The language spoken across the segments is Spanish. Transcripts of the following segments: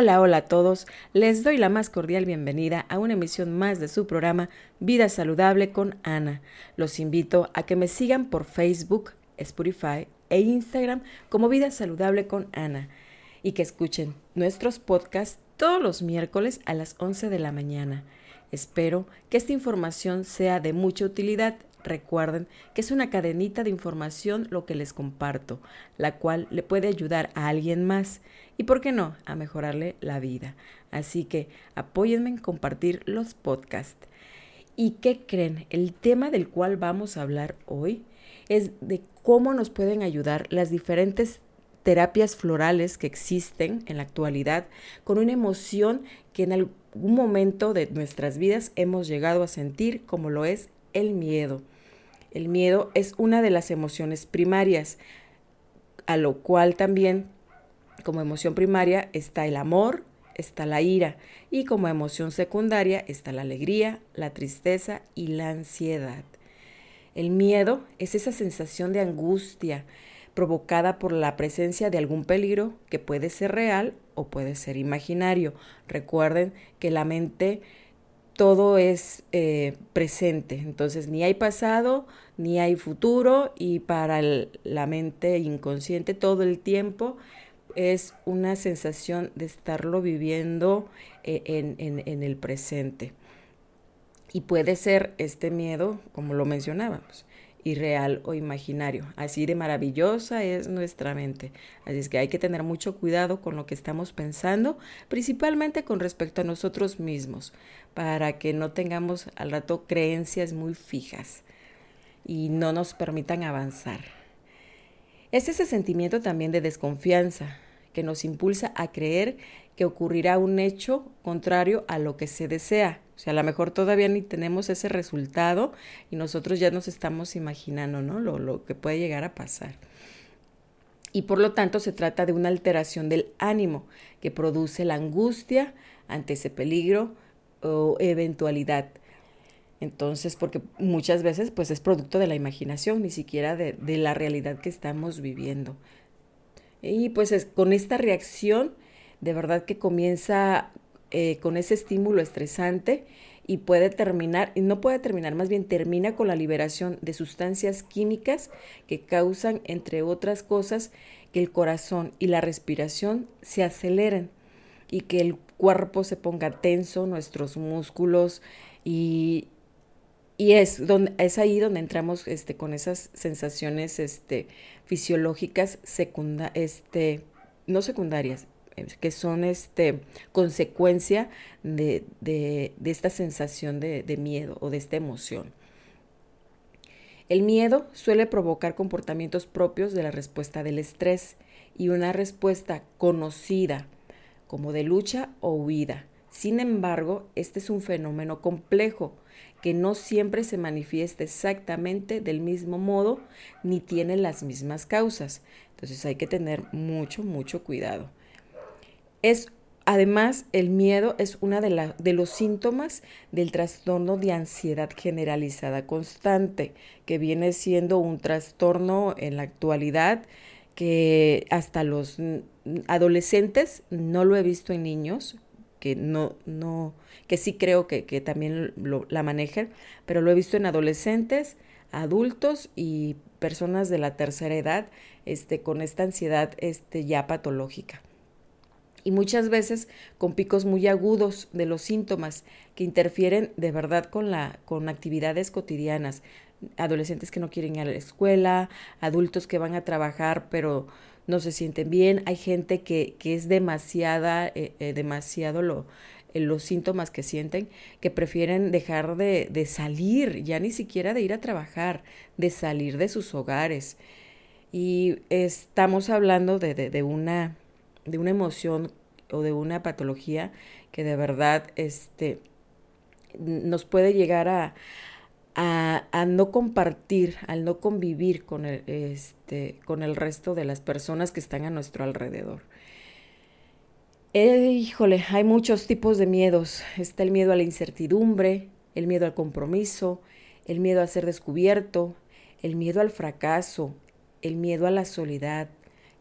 Hola, hola a todos. Les doy la más cordial bienvenida a una emisión más de su programa Vida Saludable con Ana. Los invito a que me sigan por Facebook, Spotify e Instagram como Vida Saludable con Ana y que escuchen nuestros podcasts todos los miércoles a las 11 de la mañana. Espero que esta información sea de mucha utilidad Recuerden que es una cadenita de información lo que les comparto, la cual le puede ayudar a alguien más y, ¿por qué no?, a mejorarle la vida. Así que apóyenme en compartir los podcasts. ¿Y qué creen? El tema del cual vamos a hablar hoy es de cómo nos pueden ayudar las diferentes terapias florales que existen en la actualidad con una emoción que en algún momento de nuestras vidas hemos llegado a sentir como lo es el miedo. El miedo es una de las emociones primarias, a lo cual también como emoción primaria está el amor, está la ira y como emoción secundaria está la alegría, la tristeza y la ansiedad. El miedo es esa sensación de angustia provocada por la presencia de algún peligro que puede ser real o puede ser imaginario. Recuerden que la mente todo es eh, presente. Entonces, ni hay pasado, ni hay futuro, y para la mente inconsciente todo el tiempo es una sensación de estarlo viviendo eh, en, el presente. Y puede ser este miedo, como lo mencionábamos, irreal o imaginario. Así de maravillosa es nuestra mente. Así es que hay que tener mucho cuidado con lo que estamos pensando, principalmente con respecto a nosotros mismos, para que no tengamos al rato creencias muy fijas y no nos permitan avanzar. Es ese sentimiento también de desconfianza que nos impulsa a creer que ocurrirá un hecho contrario a lo que se desea. O sea, a lo mejor todavía ni tenemos ese resultado y nosotros ya nos estamos imaginando, ¿no? Lo, lo que puede llegar a pasar. Y por lo tanto se trata de una alteración del ánimo que produce la angustia ante ese peligro o eventualidad. Entonces, porque muchas veces pues es producto de la imaginación, ni siquiera de, la realidad que estamos viviendo. Y pues es, con esta reacción de verdad que comienza eh, con ese estímulo estresante y puede terminar, y no puede terminar, más bien termina con la liberación de sustancias químicas que causan, entre otras cosas, que el corazón y la respiración se aceleren y que el cuerpo se ponga tenso, nuestros músculos y, y es, donde, es ahí donde entramos este, con esas sensaciones este, fisiológicas secunda, este, no secundarias, que son este, consecuencia de, esta sensación de, de miedo o de esta emoción. El miedo suele provocar comportamientos propios de la respuesta del estrés y una respuesta conocida como de lucha o huida. Sin embargo, este es un fenómeno complejo que no siempre se manifiesta exactamente del mismo modo ni tiene las mismas causas. Entonces hay que tener mucho, mucho cuidado. Es Además, el miedo es uno de, de, los síntomas del trastorno de ansiedad generalizada constante, que viene siendo un trastorno en la actualidad que hasta los adolescentes, no lo he visto en niños, que no, no, que sí creo que, que también lo, la manejan, pero lo he visto en adolescentes, adultos y personas de la tercera edad, este, con esta ansiedad este, ya patológica y muchas veces con picos muy agudos de los síntomas que interfieren de verdad con, la, con actividades cotidianas. Adolescentes que no quieren ir a la escuela, adultos que van a trabajar pero no se sienten bien, hay gente que, que es demasiada, eh, eh, demasiado lo, eh, los síntomas que sienten, que prefieren dejar de, de, salir, ya ni siquiera de ir a trabajar, de salir de sus hogares. Y estamos hablando de, de, de una de una emoción o de una patología que de verdad este, nos puede llegar a, a, no compartir, al no convivir con el, este, con el resto de las personas que están a nuestro alrededor. Eh, híjole, hay muchos tipos de miedos. Está el miedo a la incertidumbre, el miedo al compromiso, el miedo a ser descubierto, el miedo al fracaso, el miedo a la soledad,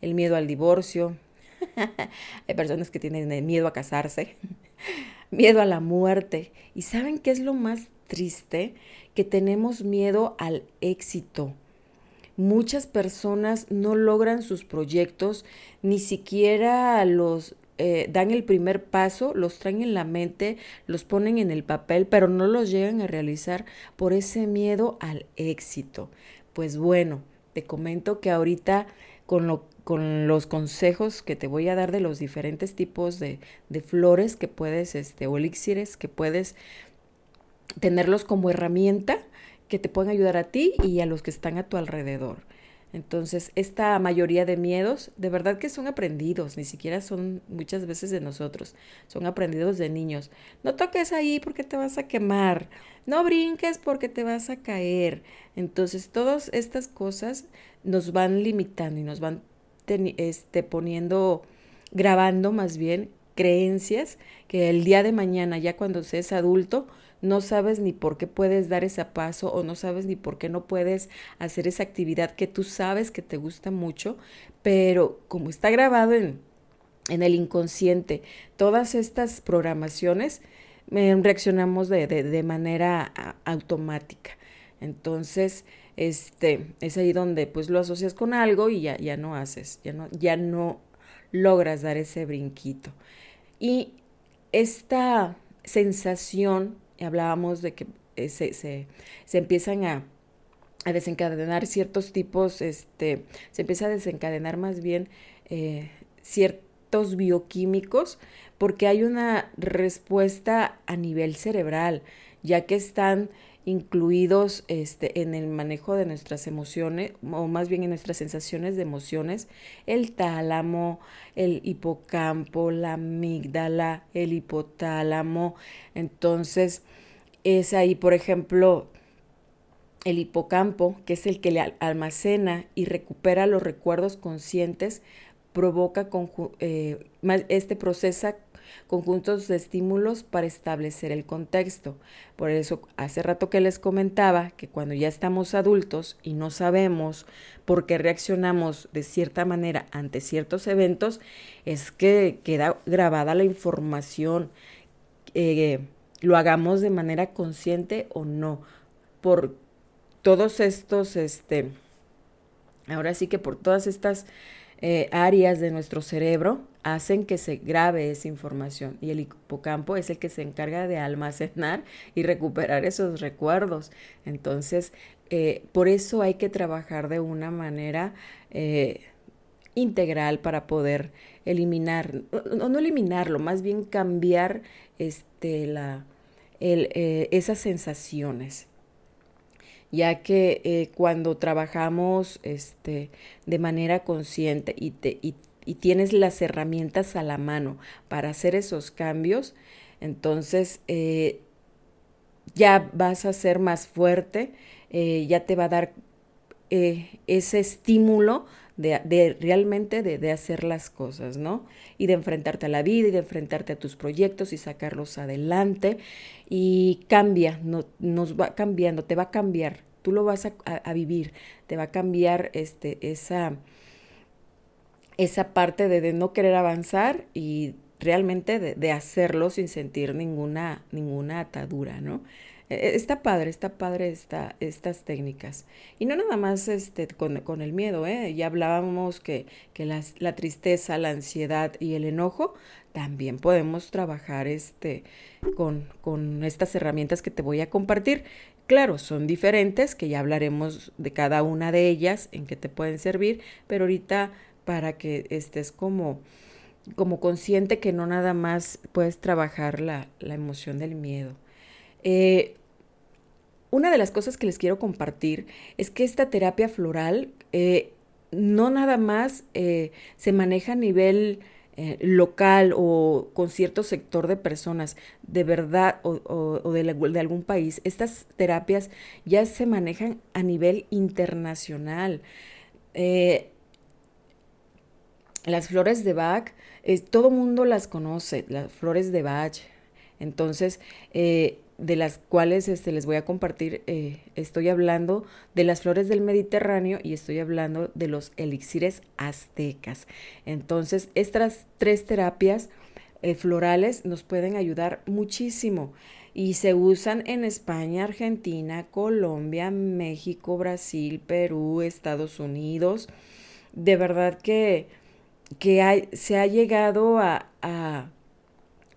el miedo al divorcio, Hay personas que tienen miedo a casarse, miedo a la muerte. ¿Y saben qué es lo más triste? Que tenemos miedo al éxito. Muchas personas no logran sus proyectos, ni siquiera los eh, dan el primer paso, los traen en la mente, los ponen en el papel, pero no los llegan a realizar por ese miedo al éxito. Pues bueno, te comento que ahorita con, lo, con los consejos que te voy a dar de los diferentes tipos de, de flores que puedes, este, o elixires que puedes tenerlos como herramienta que te pueden ayudar a ti y a los que están a tu alrededor. Entonces, esta mayoría de miedos, de verdad que son aprendidos, ni siquiera son muchas veces de nosotros, son aprendidos de niños. No toques ahí porque te vas a quemar, no brinques porque te vas a caer. Entonces, todas estas cosas nos van limitando y nos van este, poniendo, grabando más bien creencias que el día de mañana, ya cuando seas adulto, no sabes ni por qué puedes dar ese paso o no sabes ni por qué no puedes hacer esa actividad que tú sabes que te gusta mucho, pero como está grabado en, en el inconsciente, todas estas programaciones, reaccionamos de, de, manera automática. Entonces, este, es ahí donde pues lo asocias con algo y ya, ya no haces, ya no, ya no logras dar ese brinquito. Y esta sensación, hablábamos de que eh, se, se, se, empiezan a, a, desencadenar ciertos tipos, este, se empieza a desencadenar más bien eh, ciertos bioquímicos porque hay una respuesta a nivel cerebral, ya que están incluidos este, en el manejo de nuestras emociones, o más bien en nuestras sensaciones de emociones, el tálamo, el hipocampo, la amígdala, el hipotálamo. Entonces, es ahí, por ejemplo, el hipocampo, que es el que le almacena y recupera los recuerdos conscientes, provoca eh, este proceso conjuntos de estímulos para establecer el contexto. Por eso, hace rato que les comentaba que cuando ya estamos adultos y no sabemos por qué reaccionamos de cierta manera ante ciertos eventos, es que queda grabada la información, eh, lo hagamos de manera consciente o no, por todos estos, este, ahora sí que por todas estas eh, áreas de nuestro cerebro hacen que se grabe esa información y el hipocampo es el que se encarga de almacenar y recuperar esos recuerdos. Entonces, eh, por eso hay que trabajar de una manera eh, integral para poder eliminar, no, no, eliminarlo, más bien cambiar este, la, el, esas sensaciones ya que eh, cuando trabajamos este, de manera consciente y, te, y, tienes las herramientas a la mano para hacer esos cambios, entonces eh, ya vas a ser más fuerte, eh, ya te va a dar ese estímulo de, realmente de, hacer las cosas, ¿no? Y de enfrentarte a la vida y de enfrentarte a tus proyectos y sacarlos adelante. Y cambia, no, nos va cambiando, te va a cambiar. Tú lo vas a, vivir, te va a cambiar este, esa, esa parte de, no querer avanzar y realmente de, de, hacerlo sin sentir ninguna, ninguna atadura, ¿no? E, e, está padre, está padre esta, estas técnicas. Y no nada más este, con, con el miedo, ¿eh? ya hablábamos que, que la tristeza, la ansiedad y el enojo también podemos trabajar este, con, con estas herramientas que te voy a compartir. Claro, son diferentes, que ya hablaremos de cada una de ellas, en qué te pueden servir, pero ahorita para que estés como, como consciente que no nada más puedes trabajar la, la emoción del miedo. Eh, una de las cosas que les quiero compartir es que esta terapia floral eh, no nada más eh, se maneja a nivel local o con cierto sector de personas de verdad o, de, de, algún país. Estas terapias ya se manejan a nivel internacional. Las flores de Bach, todo mundo las conoce, las flores de Bach. Entonces, de las cuales este, les voy a compartir, eh, estoy hablando de las flores del Mediterráneo y estoy hablando de los elixires aztecas. Entonces, estas tres terapias eh, florales nos pueden ayudar muchísimo y se usan en España, Argentina, Colombia, México, Brasil, Perú, Estados Unidos. De verdad que, que se ha llegado a, a,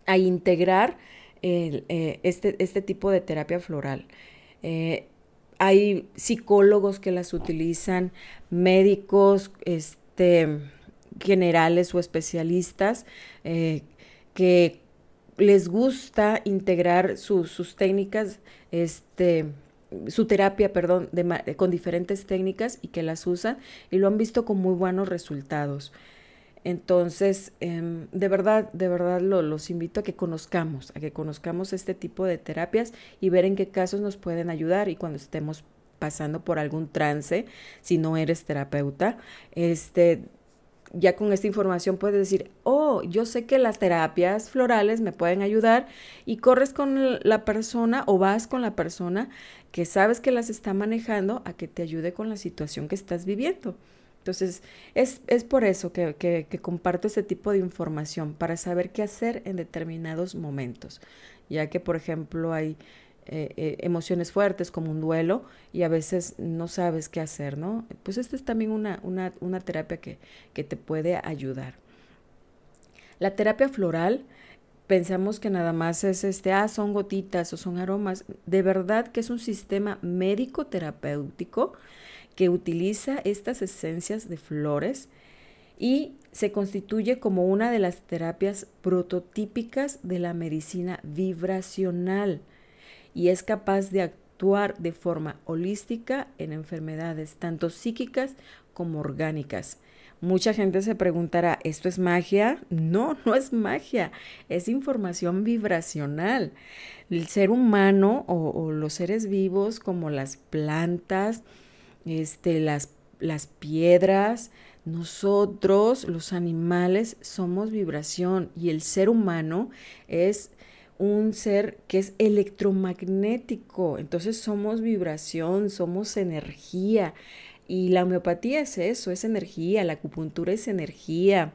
a integrar eh, este, este, tipo de terapia floral. Eh, hay psicólogos que las utilizan, médicos este, generales o especialistas eh, que les gusta integrar sus técnicas, este, su terapia, perdón, con diferentes técnicas y que las usan y lo han visto con muy buenos resultados. Entonces, em, de verdad, de verdad los invito a que conozcamos, a que conozcamos este tipo de terapias y ver en qué casos nos pueden ayudar y cuando estemos pasando por algún trance, si no eres terapeuta, este, ya con esta información puedes decir, oh, yo sé que las terapias florales me pueden ayudar y corres con la persona o vas con la persona que sabes que las está manejando a que te ayude con la situación que estás viviendo. Entonces, es, es por eso que, que, comparto este tipo de información, para saber qué hacer en determinados momentos, ya que, por ejemplo, hay eh, eh, emociones fuertes como un duelo y a veces no sabes qué hacer, ¿no? Pues esta es también una, una, una terapia que, que te puede ayudar. La terapia floral, pensamos que nada más es este, ah, son gotitas o son aromas. De verdad que es un sistema médico terapéutico que utiliza estas esencias de flores y se constituye como una de las terapias prototípicas de la medicina vibracional y es capaz de actuar de forma holística en enfermedades tanto psíquicas como orgánicas. Mucha gente se preguntará, ¿esto es magia? No, no es magia, es información vibracional. El ser humano o, o los seres vivos como las plantas, este, las, las piedras, nosotros, los animales, somos vibración y el ser humano es un ser que es electromagnético. Entonces somos vibración, somos energía. Y la homeopatía es eso, es energía, la acupuntura es energía.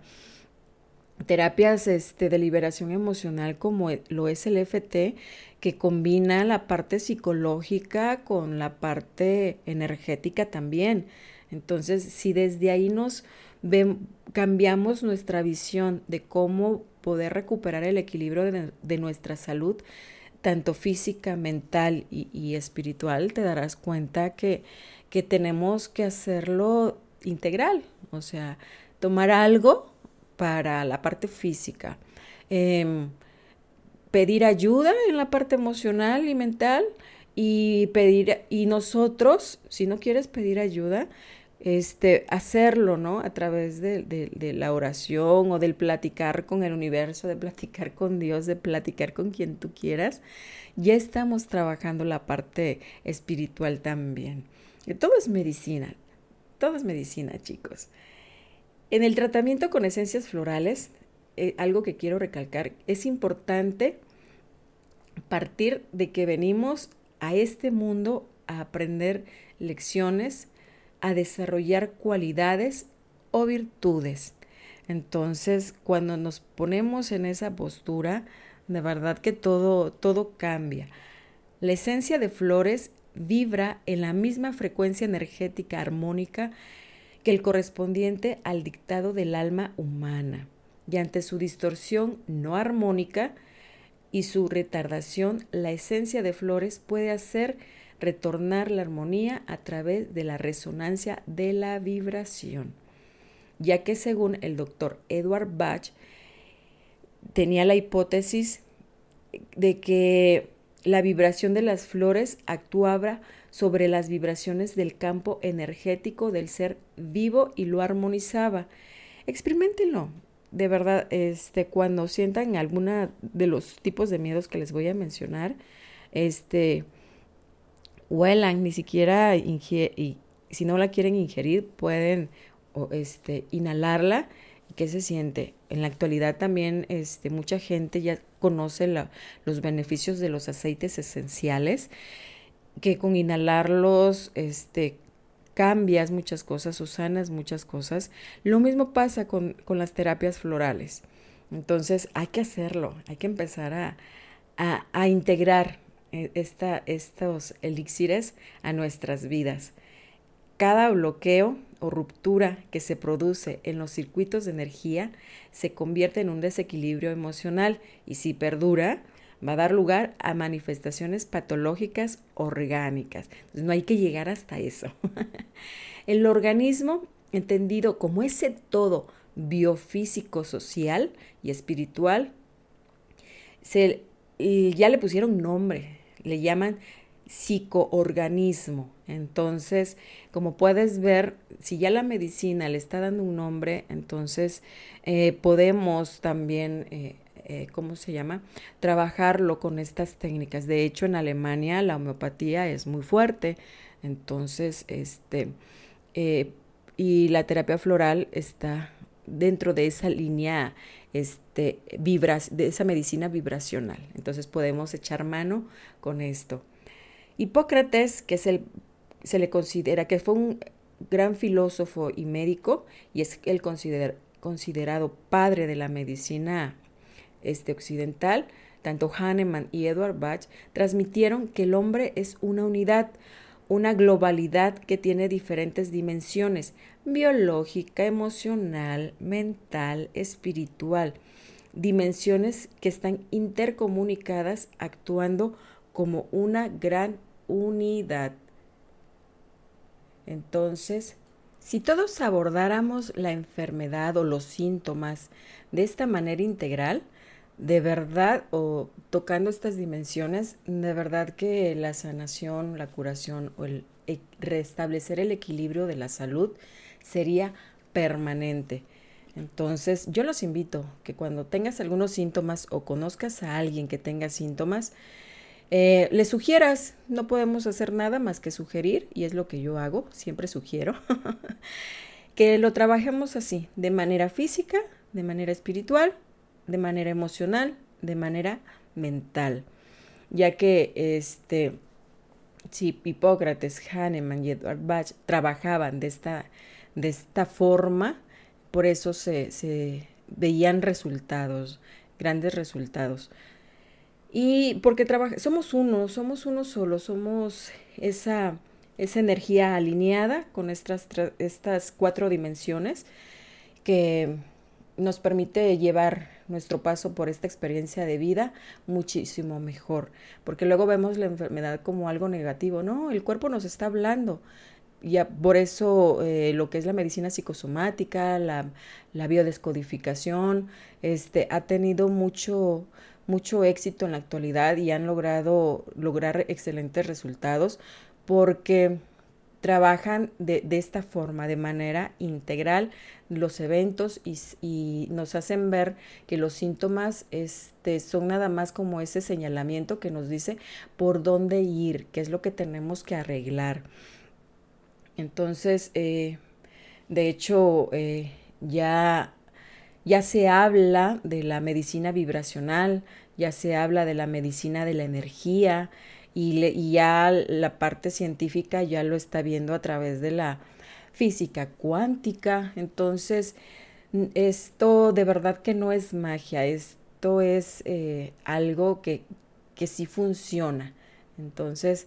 Terapias este, de liberación emocional como lo es el FT que combina la parte psicológica con la parte energética también. Entonces, si desde ahí nos cambiamos nuestra visión de cómo poder recuperar el equilibrio de, nuestra salud, tanto física, mental y, espiritual, te darás cuenta que, que tenemos que hacerlo integral, o sea, tomar algo para la parte física. Em, pedir ayuda en la parte emocional y mental y pedir, y nosotros, si no quieres pedir ayuda, este, hacerlo, ¿no? A través de, de, la oración o del platicar con el universo, de platicar con Dios, de platicar con quien tú quieras, ya estamos trabajando la parte espiritual también. Y todo es medicina, todo es medicina, chicos. En el tratamiento con esencias florales, eh, algo que quiero recalcar, es importante partir de que venimos a este mundo a aprender lecciones, a desarrollar cualidades o virtudes. Entonces, cuando nos ponemos en esa postura, de verdad que todo, todo cambia. La esencia de flores vibra en la misma frecuencia energética armónica que el correspondiente al dictado del alma humana. Y ante su distorsión no armónica, y su retardación, la esencia de flores puede hacer retornar la armonía a través de la resonancia de la vibración, ya que según el doctor Edward Bach tenía la hipótesis de que la vibración de las flores actuaba sobre las vibraciones del campo energético del ser vivo y lo armonizaba. Experimentenlo, de verdad, este, cuando sientan alguna de los tipos de miedos que les voy a mencionar, este, huelan, ni siquiera y si no la quieren ingerir, pueden este, inhalarla ¿Qué se siente? En la actualidad también este, mucha gente ya conoce los beneficios de los aceites esenciales, que con inhalarlos este, cambias muchas cosas o sanas muchas cosas. Lo mismo pasa con, con las terapias florales. Entonces hay que hacerlo, hay que empezar a, a, a integrar eh, esta, estos elixires a nuestras vidas. Cada bloqueo o ruptura que se produce en los circuitos de energía se convierte en un desequilibrio emocional y si perdura, va a dar lugar a manifestaciones patológicas orgánicas. no hay que llegar hasta eso. El organismo, entendido como ese todo biofísico, social y espiritual, se, ya le pusieron nombre, le llaman psicoorganismo. Entonces, como puedes ver, si ya la medicina le está dando un nombre, entonces eh, podemos también, eh, eh, ¿cómo se llama? Trabajarlo con estas técnicas. De hecho, en Alemania la homeopatía es muy fuerte. Entonces, este, y la terapia floral está dentro de esa línea este, de esa medicina vibracional. Entonces podemos echar mano con esto. Hipócrates, que es el, se le considera que fue un gran filósofo y médico, y es el considerado padre de la medicina este, occidental, tanto Hahnemann y Edward Bach transmitieron que el hombre es una unidad, una globalidad que tiene diferentes dimensiones, biológica, emocional, mental, espiritual, dimensiones que están intercomunicadas actuando como una gran unidad. Entonces, si todos abordáramos la enfermedad o los síntomas de esta manera integral, de verdad, o tocando estas dimensiones, de verdad que la sanación, la curación o el e, restablecer el equilibrio de la salud sería permanente. Entonces, yo los invito que cuando tengas algunos síntomas o conozcas a alguien que tenga síntomas, eh, le sugieras, no podemos hacer nada más que sugerir, y es lo que yo hago, siempre sugiero, que lo trabajemos así, de manera física, de manera espiritual, de manera emocional, de manera mental, ya que este, si Hipócrates, Hahnemann y Edward Bach trabajaban de esta, de esta forma, por eso se, se veían resultados, grandes resultados. Y porque somos uno, somos uno solo, somos esa, esa energía alineada con estas, estas cuatro dimensiones que nos permite llevar nuestro paso por esta experiencia de vida muchísimo mejor, porque luego vemos la enfermedad como algo negativo, no, el cuerpo nos está hablando, ya por eso eh, lo que es la medicina psicosomática, la, la biodescodificación, este, ha tenido mucho, mucho éxito en la actualidad y han logrado lograr excelentes resultados porque trabajan de, de esta forma, de manera integral, los eventos y, nos hacen ver que los síntomas este, son nada más como ese señalamiento que nos dice por dónde ir, qué es lo que tenemos que arreglar. Entonces, eh, de hecho, eh, ya ya se habla de la medicina vibracional, ya se habla de la medicina de la energía y, ya la parte científica ya lo está viendo a través de la física cuántica. Entonces, esto de verdad que no es magia, esto es eh, algo que, que sí funciona. Entonces,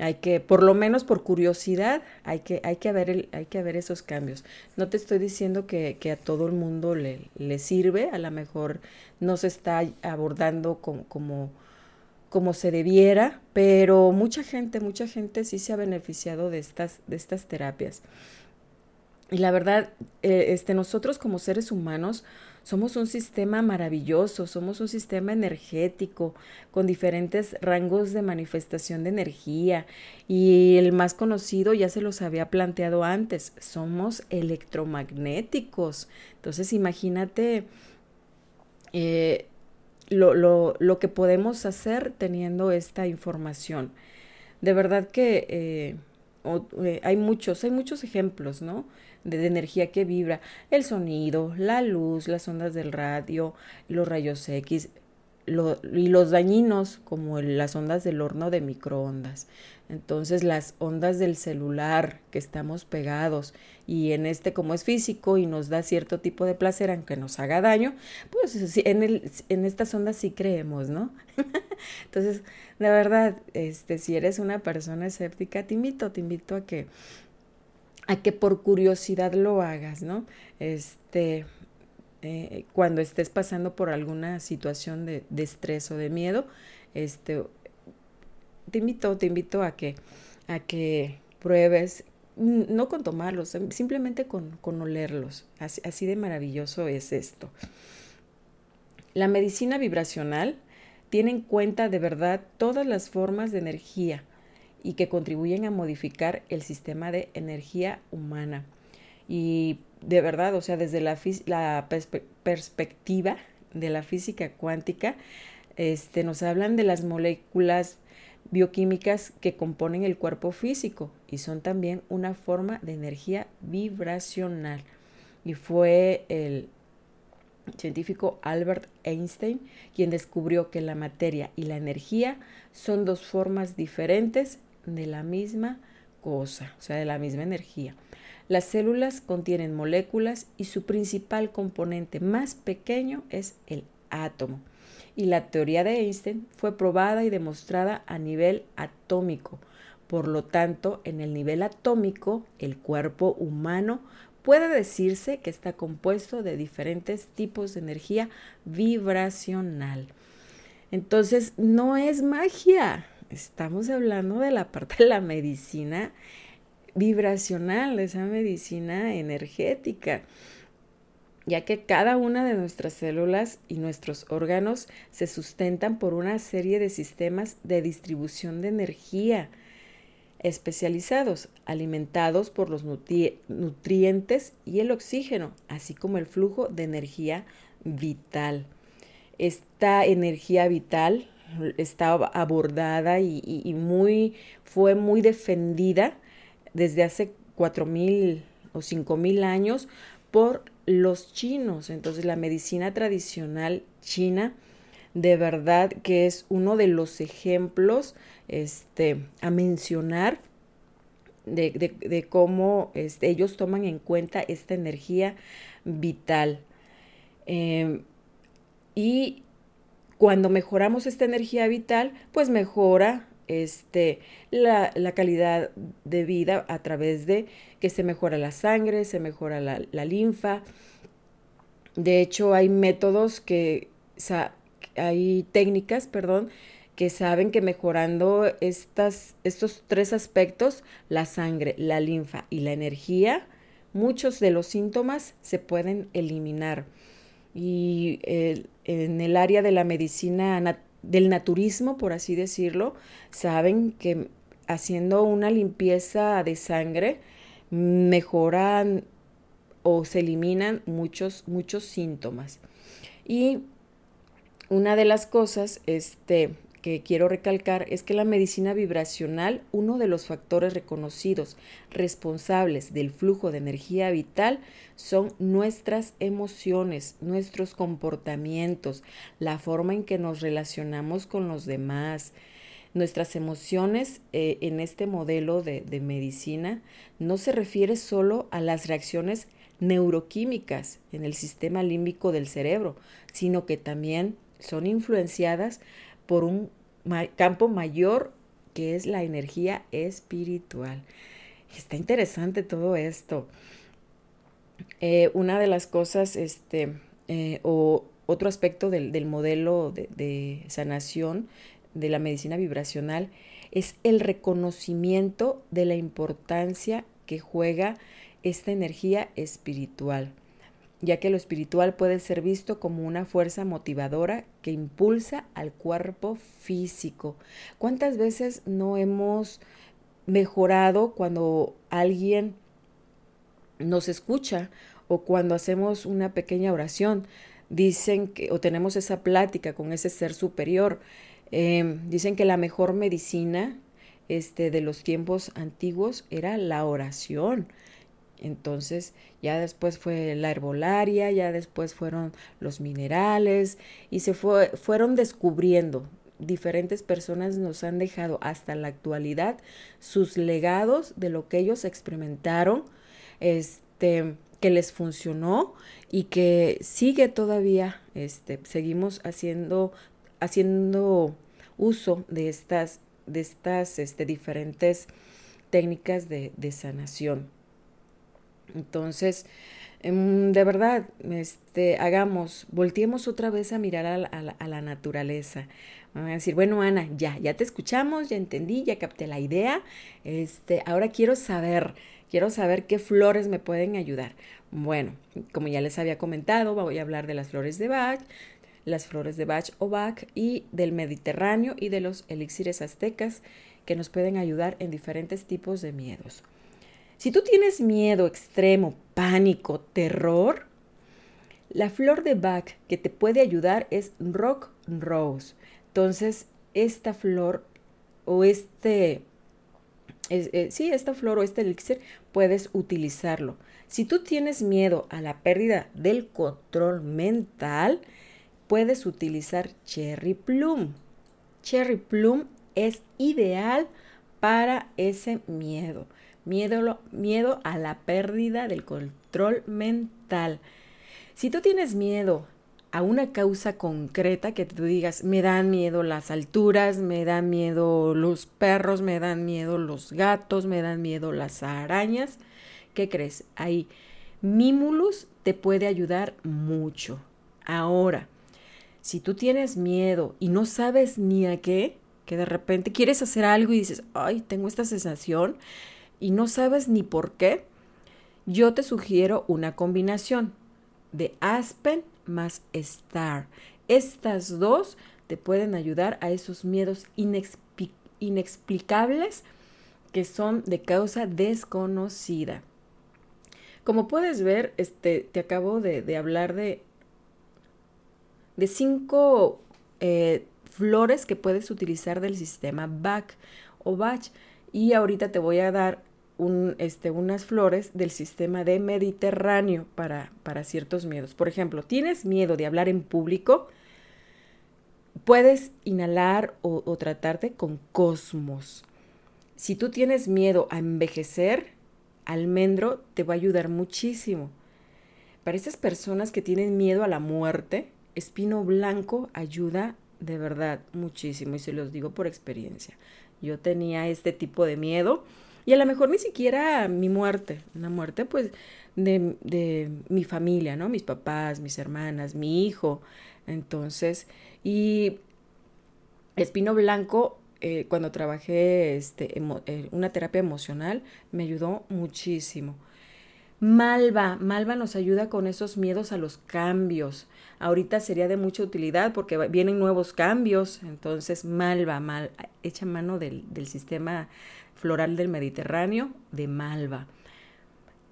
hay que, por lo menos por curiosidad, hay que, hay que, ver, el, hay que ver esos cambios. No te estoy diciendo que, que a todo el mundo le, le, sirve, a lo mejor no se está abordando como, como, como, se debiera, pero mucha gente, mucha gente sí se ha beneficiado de estas, de estas terapias. Y la verdad, eh, este, nosotros como seres humanos somos un sistema maravilloso, somos un sistema energético con diferentes rangos de manifestación de energía y el más conocido ya se los había planteado antes, somos electromagnéticos. Entonces imagínate eh, lo, lo, lo, que podemos hacer teniendo esta información. De verdad que eh, hay muchos, hay muchos ejemplos, ¿no? De, energía que vibra, el sonido, la luz, las ondas del radio, los rayos X y los dañinos como las ondas del horno de microondas. Entonces las ondas del celular que estamos pegados y en este como es físico y nos da cierto tipo de placer aunque nos haga daño, pues en, el, en estas ondas sí creemos, ¿no? Entonces, de verdad, este, si eres una persona escéptica, te invito, te invito a que a que por curiosidad lo hagas, ¿no? Este, eh, cuando estés pasando por alguna situación de, estrés o de miedo, este, te invito, te invito a que, a que pruebes, no con tomarlos, simplemente con, con olerlos. Así de maravilloso es esto. La medicina vibracional tiene en cuenta de verdad todas las formas de energía y que contribuyen a modificar el sistema de energía humana. Y de verdad, o sea, desde la, perspectiva de la física cuántica, este, nos hablan de las moléculas bioquímicas que componen el cuerpo físico y son también una forma de energía vibracional. Y fue el científico Albert Einstein quien descubrió que la materia y la energía son dos formas diferentes de la misma cosa, o sea, de la misma energía. Las células contienen moléculas y su principal componente más pequeño es el átomo. Y la teoría de Einstein fue probada y demostrada a nivel atómico. Por lo tanto, en el nivel atómico, el cuerpo humano puede decirse que está compuesto de diferentes tipos de energía vibracional. Entonces, no es magia. Estamos hablando de la parte de la medicina vibracional, de esa medicina energética, ya que cada una de nuestras células y nuestros órganos se sustentan por una serie de sistemas de distribución de energía especializados, alimentados por los nutrientes y el oxígeno, así como el flujo de energía vital. Esta energía vital está abordada y, muy, fue muy defendida desde hace cuatro mil o cinco mil años por los chinos. Entonces la medicina tradicional china de verdad que es uno de los ejemplos este, a mencionar de, cómo este, ellos toman en cuenta esta energía vital. Em, y cuando mejoramos esta energía vital, pues mejora este, la, calidad de vida a través de que se mejora la sangre, se mejora la, la linfa. De hecho, hay métodos que, hay técnicas, perdón, que saben que mejorando estas, estos tres aspectos, la sangre, la linfa y la energía, muchos de los síntomas se pueden eliminar. Y en el área de la medicina, del naturismo, por así decirlo, saben que haciendo una limpieza de sangre mejoran o se eliminan muchos, muchos síntomas. Y una de las cosas este, que quiero recalcar es que la medicina vibracional, uno de los factores reconocidos responsables del flujo de energía vital son nuestras emociones, nuestros comportamientos, la forma en que nos relacionamos con los demás. Nuestras emociones eh, en este modelo de, de medicina no se refiere solo a las reacciones neuroquímicas en el sistema límbico del cerebro, sino que también son influenciadas por un campo mayor que es la energía espiritual. Está interesante todo esto. Eh, una de las cosas, este, eh, o otro aspecto del, modelo de, de, sanación de la medicina vibracional es el reconocimiento de la importancia que juega esta energía espiritual ya que lo espiritual puede ser visto como una fuerza motivadora que impulsa al cuerpo físico. ¿Cuántas veces no hemos mejorado cuando alguien nos escucha o cuando hacemos una pequeña oración? Dicen que, o tenemos esa plática con ese ser superior. Em, dicen que la mejor medicina este, de los tiempos antiguos era la oración Entonces ya después fue la herbolaria, ya después fueron los minerales y se fue, fueron descubriendo. Diferentes personas nos han dejado hasta la actualidad sus legados de lo que ellos experimentaron, este, que les funcionó y que sigue todavía, este, seguimos haciendo, haciendo uso de estas, de estas este, diferentes técnicas de, de sanación. Entonces, em, de verdad, este, hagamos, volteemos otra vez a mirar a la, a la, naturaleza. Van a decir, bueno, Ana, ya, ya te escuchamos, ya entendí, ya capté la idea. Este, ahora quiero saber, quiero saber qué flores me pueden ayudar. Bueno, como ya les había comentado, voy a hablar de las flores de Bach, las flores de Bach o Bach y del Mediterráneo y de los elixires aztecas que nos pueden ayudar en diferentes tipos de miedos. Si tú tienes miedo extremo, pánico, terror, la flor de Bach que te puede ayudar es Rock Rose. Entonces, esta flor o este, eh, sí, esta flor o este elixir puedes utilizarlo. Si tú tienes miedo a la pérdida del control mental, puedes utilizar Cherry Plum. Cherry Plum es ideal para ese miedo miedo, miedo a la pérdida del control mental. Si tú tienes miedo a una causa concreta que tú digas, me dan miedo las alturas, me dan miedo los perros, me dan miedo los gatos, me dan miedo las arañas, ¿qué crees? Ahí Mimulus te puede ayudar mucho. Ahora, si tú tienes miedo y no sabes ni a qué, que de repente quieres hacer algo y dices, ay, tengo esta sensación, y no sabes ni por qué, yo te sugiero una combinación de Aspen más Star. Estas dos te pueden ayudar a esos miedos inexplicables que son de causa desconocida. Como puedes ver, este, te acabo de, hablar de, de cinco eh, flores que puedes utilizar del sistema Bach o Bach. Y ahorita te voy a dar un, este, unas flores del sistema de Mediterráneo para, para ciertos miedos. Por ejemplo, ¿tienes miedo de hablar en público? Puedes inhalar o, o tratarte con cosmos. Si tú tienes miedo a envejecer, almendro te va a ayudar muchísimo. Para esas personas que tienen miedo a la muerte, espino blanco ayuda de verdad muchísimo y se los digo por experiencia. Yo tenía este tipo de miedo y a lo mejor ni siquiera mi muerte, una muerte pues de, de mi familia, ¿no? Mis papás, mis hermanas, mi hijo. Entonces, y Espino Blanco, eh, cuando trabajé este, eh, una terapia emocional, me ayudó muchísimo. Malva, Malva nos ayuda con esos miedos a los cambios. Ahorita sería de mucha utilidad porque vienen nuevos cambios. Entonces, Malva, mal, echa mano del, del sistema floral del Mediterráneo de Malva.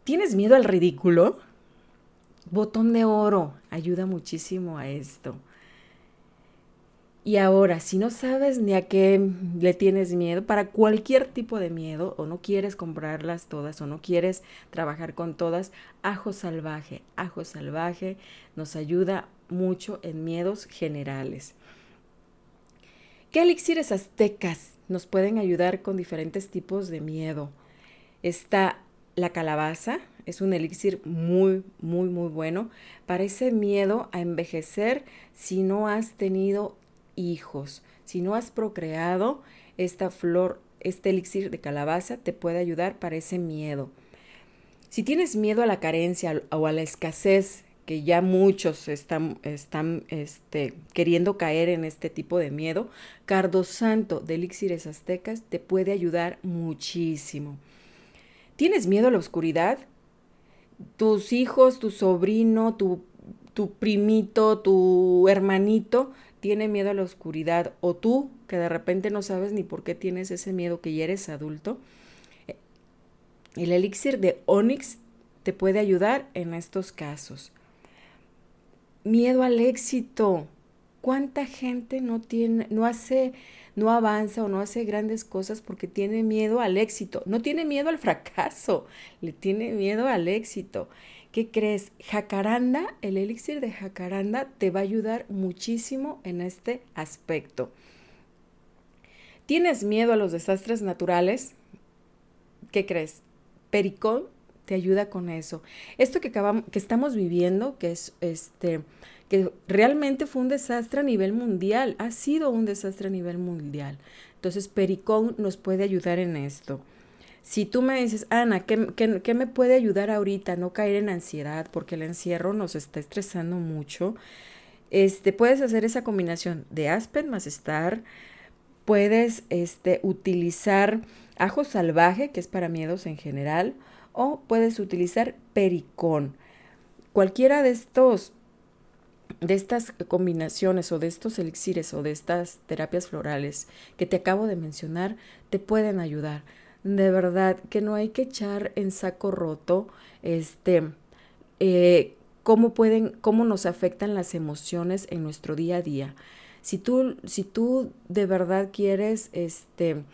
¿Tienes miedo al ridículo? Botón de oro ayuda muchísimo a esto. Y ahora, si no sabes ni a qué le tienes miedo, para cualquier tipo de miedo, o no quieres comprarlas todas, o no quieres trabajar con todas, ajo salvaje. Ajo salvaje nos ayuda mucho en miedos generales. ¿Qué elixires aztecas nos pueden ayudar con diferentes tipos de miedo? Está la calabaza, es un elixir muy, muy, muy bueno para ese miedo a envejecer si no has tenido hijos. Si no has procreado, esta flor, este elixir de calabaza te puede ayudar para ese miedo. Si tienes miedo a la carencia o a la escasez, que ya muchos están, están este, queriendo caer en este tipo de miedo, Cardo Santo de Elixires Aztecas te puede ayudar muchísimo. ¿Tienes miedo a la oscuridad? Tus hijos, tu sobrino, tu, tu primito, tu hermanito tiene miedo a la oscuridad o tú que de repente no sabes ni por qué tienes ese miedo que ya eres adulto, el elixir de Onyx te puede ayudar en estos casos. Miedo al éxito. ¿Cuánta gente no tiene, no hace, no avanza o no hace grandes cosas porque tiene miedo al éxito? No tiene miedo al fracaso, le tiene miedo al éxito. ¿Qué crees? Jacaranda, el elixir de jacaranda te va a ayudar muchísimo en este aspecto. ¿Tienes miedo a los desastres naturales? ¿Qué crees? Pericón te ayuda con eso. Esto que acabamos, que estamos viviendo, que es este, que realmente fue un desastre a nivel mundial, ha sido un desastre a nivel mundial. Entonces, Pericón nos puede ayudar en esto. Si tú me dices, Ana, ¿qué, me puede ayudar ahorita no caer en ansiedad? Porque el encierro nos está estresando mucho. Este, puedes hacer esa combinación de Aspen más Star. Puedes este, utilizar ajo salvaje, que es para miedos en general, o puedes utilizar pericón. Cualquiera de estos de estas combinaciones o de estos elixires o de estas terapias florales que te acabo de mencionar te pueden ayudar. De verdad que no hay que echar en saco roto este eh, cómo pueden, cómo nos afectan las emociones en nuestro día a día. Si tú, si tú de verdad quieres este,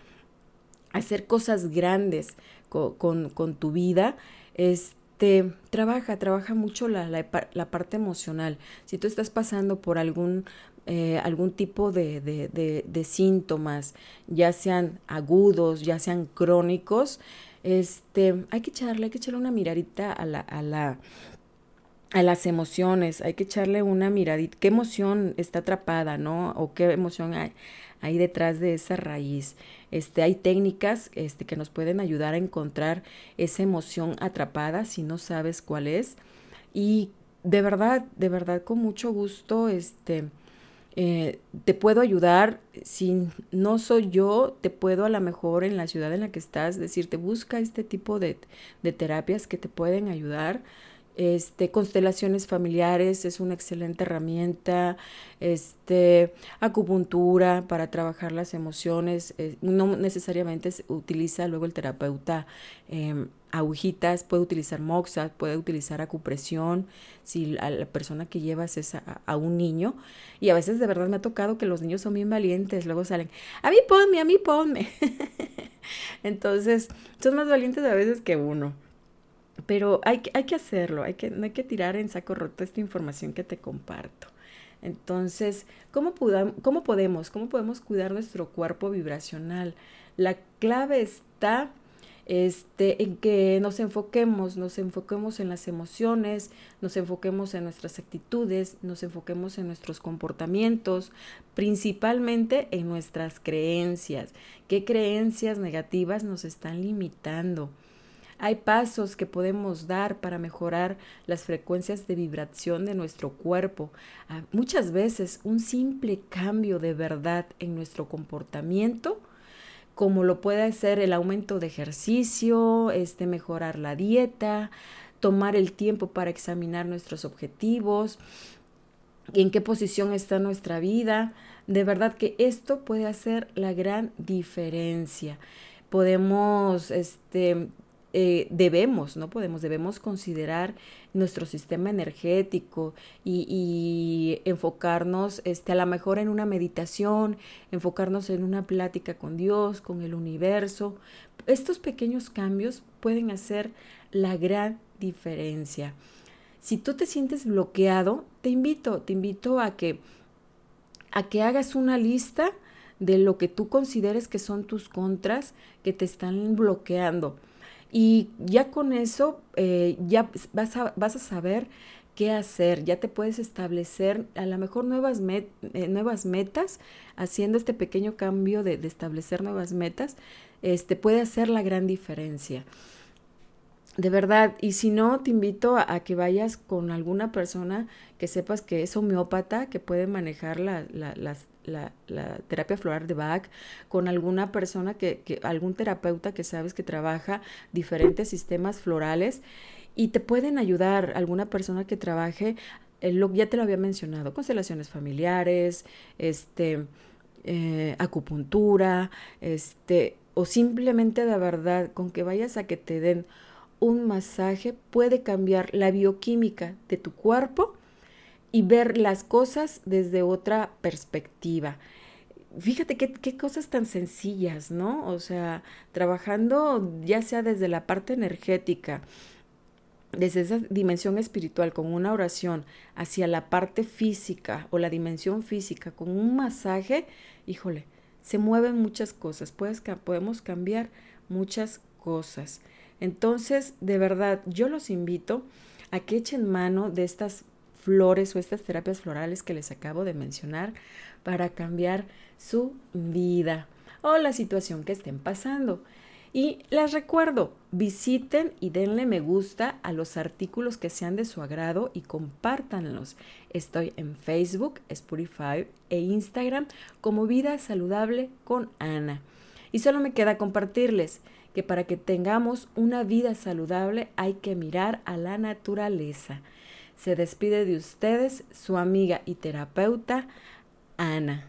hacer cosas grandes con, con tu vida, este, trabaja, trabaja mucho la, la, parte emocional. Si tú estás pasando por algún, eh, algún tipo de, de, de, síntomas, ya sean agudos, ya sean crónicos, este, hay que echarle, hay que echarle una miradita a la, a la a las emociones, hay que echarle una miradita, qué emoción está atrapada, ¿no? O qué emoción hay, hay detrás de esa raíz. Este, hay técnicas este, que nos pueden ayudar a encontrar esa emoción atrapada si no sabes cuál es. Y de verdad, de verdad, con mucho gusto, este, eh, te puedo ayudar. Si no soy yo, te puedo a lo mejor en la ciudad en la que estás decirte, busca este tipo de, de terapias que te pueden ayudar. Este, constelaciones familiares es una excelente herramienta, este, acupuntura para trabajar las emociones, eh, no necesariamente se utiliza luego el terapeuta em, agujitas, puede utilizar moxa, puede utilizar acupresión, si la, la persona que llevas es a, un niño, y a veces de verdad me ha tocado que los niños son bien valientes, luego salen, a mí ponme, a mí ponme. Entonces, son más valientes a veces que uno. Pero hay, hay que hacerlo, hay que, no hay que tirar en saco roto esta información que te comparto. Entonces, ¿cómo, ¿cómo podemos? ¿Cómo podemos cuidar nuestro cuerpo vibracional? La clave está este, en que nos enfoquemos, nos enfoquemos en las emociones, nos enfoquemos en nuestras actitudes, nos enfoquemos en nuestros comportamientos, principalmente en nuestras creencias. ¿Qué creencias negativas nos están limitando? Hay pasos que podemos dar para mejorar las frecuencias de vibración de nuestro cuerpo. Ah, muchas veces un simple cambio de verdad en nuestro comportamiento como lo puede ser el aumento de ejercicio, este mejorar la dieta, tomar el tiempo para examinar nuestros objetivos, en qué posición está nuestra vida. De verdad que esto puede hacer la gran diferencia. Podemos este, eh, debemos, no podemos, debemos considerar nuestro sistema energético y, enfocarnos este, a lo mejor en una meditación, enfocarnos en una plática con Dios, con el universo. Estos pequeños cambios pueden hacer la gran diferencia. Si tú te sientes bloqueado, te invito, te invito a que, a que hagas una lista de lo que tú consideres que son tus contras que te están bloqueando y ya con eso, eh, ya vas a, vas a saber qué hacer, ya te puedes establecer a lo mejor nuevas, eh, nuevas metas, haciendo este pequeño cambio de, establecer nuevas metas, este, puede hacer la gran diferencia. De verdad, y si no, te invito a, que vayas con alguna persona que sepas que es homeópata, que puede manejar la, la, la, terapia floral de Bach, con alguna persona que, algún terapeuta que sabes que trabaja diferentes sistemas florales y te pueden ayudar, alguna persona que trabaje, eh, ya te lo había mencionado, constelaciones familiares, este, eh, acupuntura, este, o simplemente de verdad, con que vayas a que te den un masaje puede cambiar la bioquímica de tu cuerpo y ver las cosas desde otra perspectiva. Fíjate qué, qué, cosas tan sencillas, ¿no? O sea, trabajando ya sea desde la parte energética, desde esa dimensión espiritual con una oración hacia la parte física o la dimensión física con un masaje, híjole, se mueven muchas cosas, Puedes, podemos cambiar muchas cosas. Entonces, de verdad, yo los invito a que echen mano de estas flores o estas terapias florales que les acabo de mencionar para cambiar su vida o la situación que estén pasando. Y les recuerdo, visiten y denle me gusta a los artículos que sean de su agrado y compártanlos. Estoy en Facebook, Spotify e Instagram como Vida Saludable con Ana. Y solo me queda compartirles que para que tengamos una vida saludable hay que mirar a la naturaleza. Se despide de ustedes su amiga y terapeuta Ana.